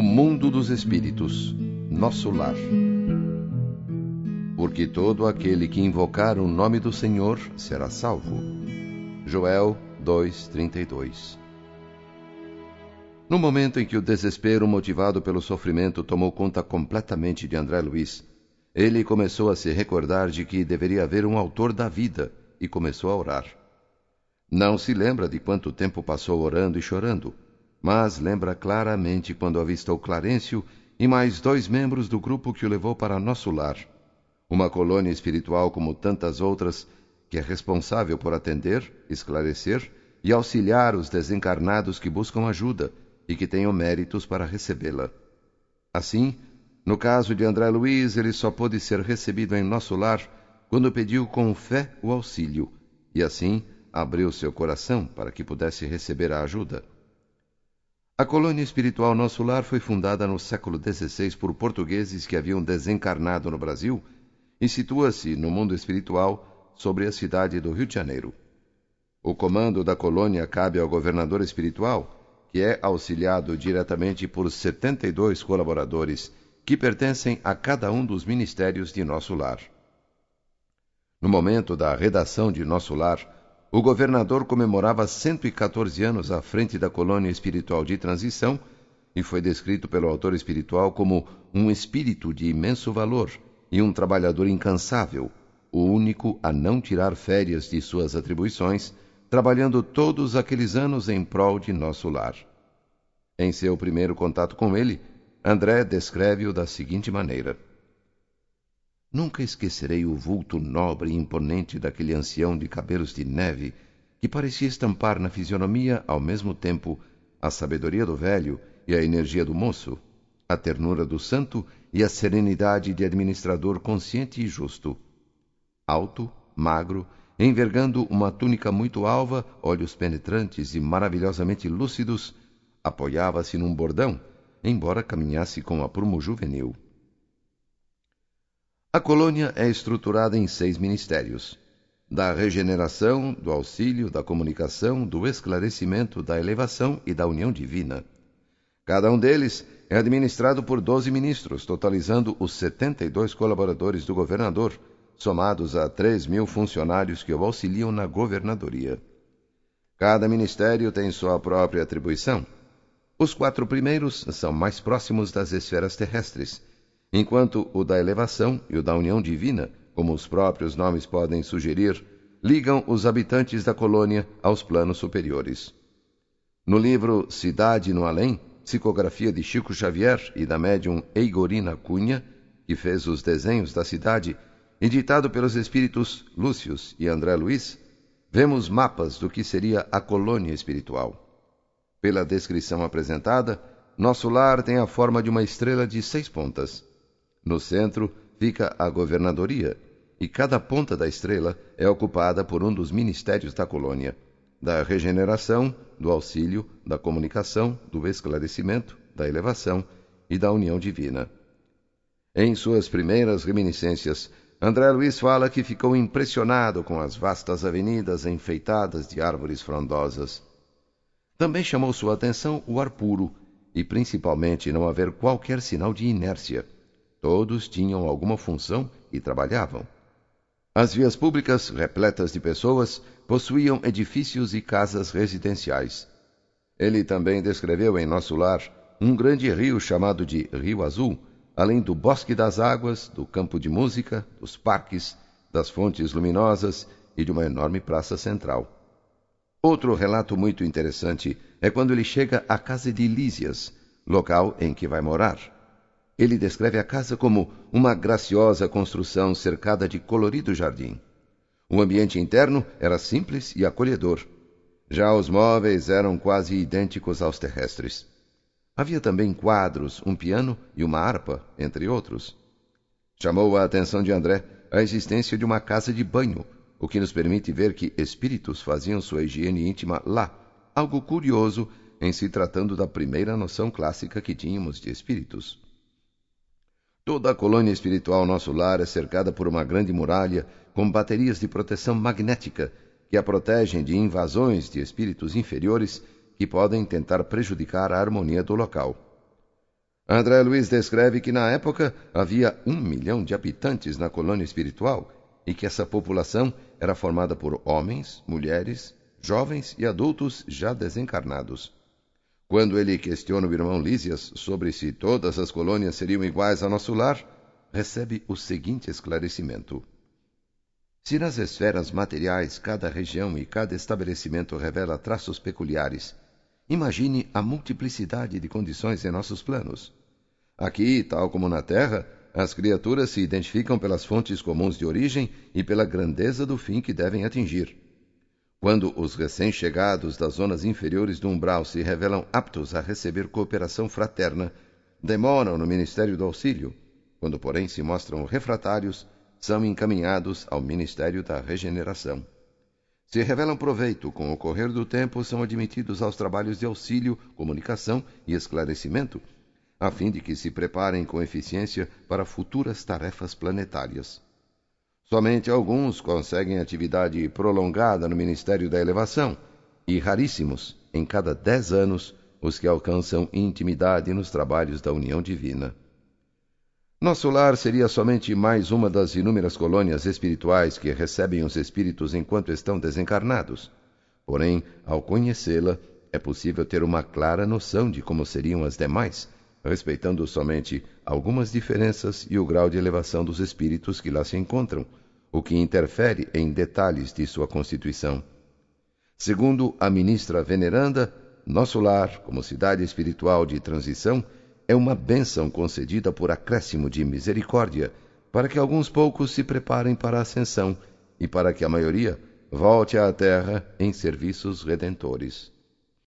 O mundo dos espíritos, nosso lar. Porque todo aquele que invocar o nome do Senhor será salvo. Joel 2:32. No momento em que o desespero motivado pelo sofrimento tomou conta completamente de André Luiz, ele começou a se recordar de que deveria haver um autor da vida e começou a orar. Não se lembra de quanto tempo passou orando e chorando mas lembra claramente quando avistou Clarencio e mais dois membros do grupo que o levou para nosso lar. Uma colônia espiritual como tantas outras, que é responsável por atender, esclarecer e auxiliar os desencarnados que buscam ajuda e que tenham méritos para recebê-la. Assim, no caso de André Luiz, ele só pôde ser recebido em nosso lar quando pediu com fé o auxílio, e assim abriu seu coração para que pudesse receber a ajuda. A colônia espiritual Nosso Lar foi fundada no século XVI por portugueses que haviam desencarnado no Brasil e situa-se no mundo espiritual sobre a cidade do Rio de Janeiro. O comando da colônia cabe ao governador espiritual, que é auxiliado diretamente por 72 colaboradores que pertencem a cada um dos ministérios de Nosso Lar. No momento da redação de Nosso Lar, o governador comemorava 114 anos à frente da colônia espiritual de transição e foi descrito pelo autor espiritual como um espírito de imenso valor e um trabalhador incansável, o único a não tirar férias de suas atribuições, trabalhando todos aqueles anos em prol de nosso lar. Em seu primeiro contato com ele, André descreve-o da seguinte maneira: Nunca esquecerei o vulto nobre e imponente daquele ancião de cabelos de neve, que parecia estampar na fisionomia, ao mesmo tempo, a sabedoria do velho e a energia do moço, a ternura do santo e a serenidade de administrador consciente e justo. Alto, magro, envergando uma túnica muito alva, olhos penetrantes e maravilhosamente lúcidos, apoiava-se num bordão, embora caminhasse com aprumo juvenil. A colônia é estruturada em seis ministérios: da regeneração, do auxílio, da comunicação, do esclarecimento, da elevação e da união divina. Cada um deles é administrado por doze ministros, totalizando os 72 colaboradores do governador, somados a três mil funcionários que o auxiliam na governadoria. Cada ministério tem sua própria atribuição. Os quatro primeiros são mais próximos das esferas terrestres enquanto o da elevação e o da união divina, como os próprios nomes podem sugerir, ligam os habitantes da colônia aos planos superiores. No livro Cidade no Além, psicografia de Chico Xavier e da médium Eigorina Cunha, que fez os desenhos da cidade, editado pelos espíritos Lúcius e André Luiz, vemos mapas do que seria a colônia espiritual. Pela descrição apresentada, nosso lar tem a forma de uma estrela de seis pontas. No centro fica a governadoria, e cada ponta da estrela é ocupada por um dos ministérios da colônia: da regeneração, do auxílio, da comunicação, do esclarecimento, da elevação e da união divina. Em suas primeiras reminiscências, André Luiz fala que ficou impressionado com as vastas avenidas enfeitadas de árvores frondosas. Também chamou sua atenção o ar puro e principalmente não haver qualquer sinal de inércia. Todos tinham alguma função e trabalhavam. As vias públicas, repletas de pessoas, possuíam edifícios e casas residenciais. Ele também descreveu em nosso lar um grande rio chamado de Rio Azul, além do bosque das águas, do campo de música, dos parques, das fontes luminosas e de uma enorme praça central. Outro relato muito interessante é quando ele chega à casa de Lísias, local em que vai morar. Ele descreve a casa como uma graciosa construção cercada de colorido jardim. O ambiente interno era simples e acolhedor. Já os móveis eram quase idênticos aos terrestres. Havia também quadros, um piano e uma harpa, entre outros. Chamou a atenção de André a existência de uma casa de banho, o que nos permite ver que espíritos faziam sua higiene íntima lá, algo curioso em se tratando da primeira noção clássica que tínhamos de espíritos. Toda a colônia espiritual Nosso Lar é cercada por uma grande muralha com baterias de proteção magnética que a protegem de invasões de espíritos inferiores que podem tentar prejudicar a harmonia do local. André Luiz descreve que na época havia um milhão de habitantes na colônia espiritual e que essa população era formada por homens, mulheres, jovens e adultos já desencarnados. Quando ele questiona o irmão Lísias sobre se todas as colônias seriam iguais a nosso lar, recebe o seguinte esclarecimento. Se nas esferas materiais cada região e cada estabelecimento revela traços peculiares, imagine a multiplicidade de condições em nossos planos. Aqui, tal como na Terra, as criaturas se identificam pelas fontes comuns de origem e pela grandeza do fim que devem atingir. Quando os recém-chegados das zonas inferiores do umbral se revelam aptos a receber cooperação fraterna, demoram no ministério do auxílio. Quando, porém, se mostram refratários, são encaminhados ao ministério da regeneração. Se revelam proveito com o correr do tempo, são admitidos aos trabalhos de auxílio, comunicação e esclarecimento, a fim de que se preparem com eficiência para futuras tarefas planetárias. Somente alguns conseguem atividade prolongada no Ministério da Elevação, e raríssimos, em cada dez anos, os que alcançam intimidade nos trabalhos da união divina. Nosso lar seria somente mais uma das inúmeras colônias espirituais que recebem os espíritos enquanto estão desencarnados. Porém, ao conhecê-la, é possível ter uma clara noção de como seriam as demais, respeitando somente algumas diferenças e o grau de elevação dos espíritos que lá se encontram, o que interfere em detalhes de sua constituição. Segundo a ministra veneranda, nosso lar, como cidade espiritual de transição, é uma bênção concedida por acréscimo de misericórdia, para que alguns poucos se preparem para a ascensão e para que a maioria volte à terra em serviços redentores.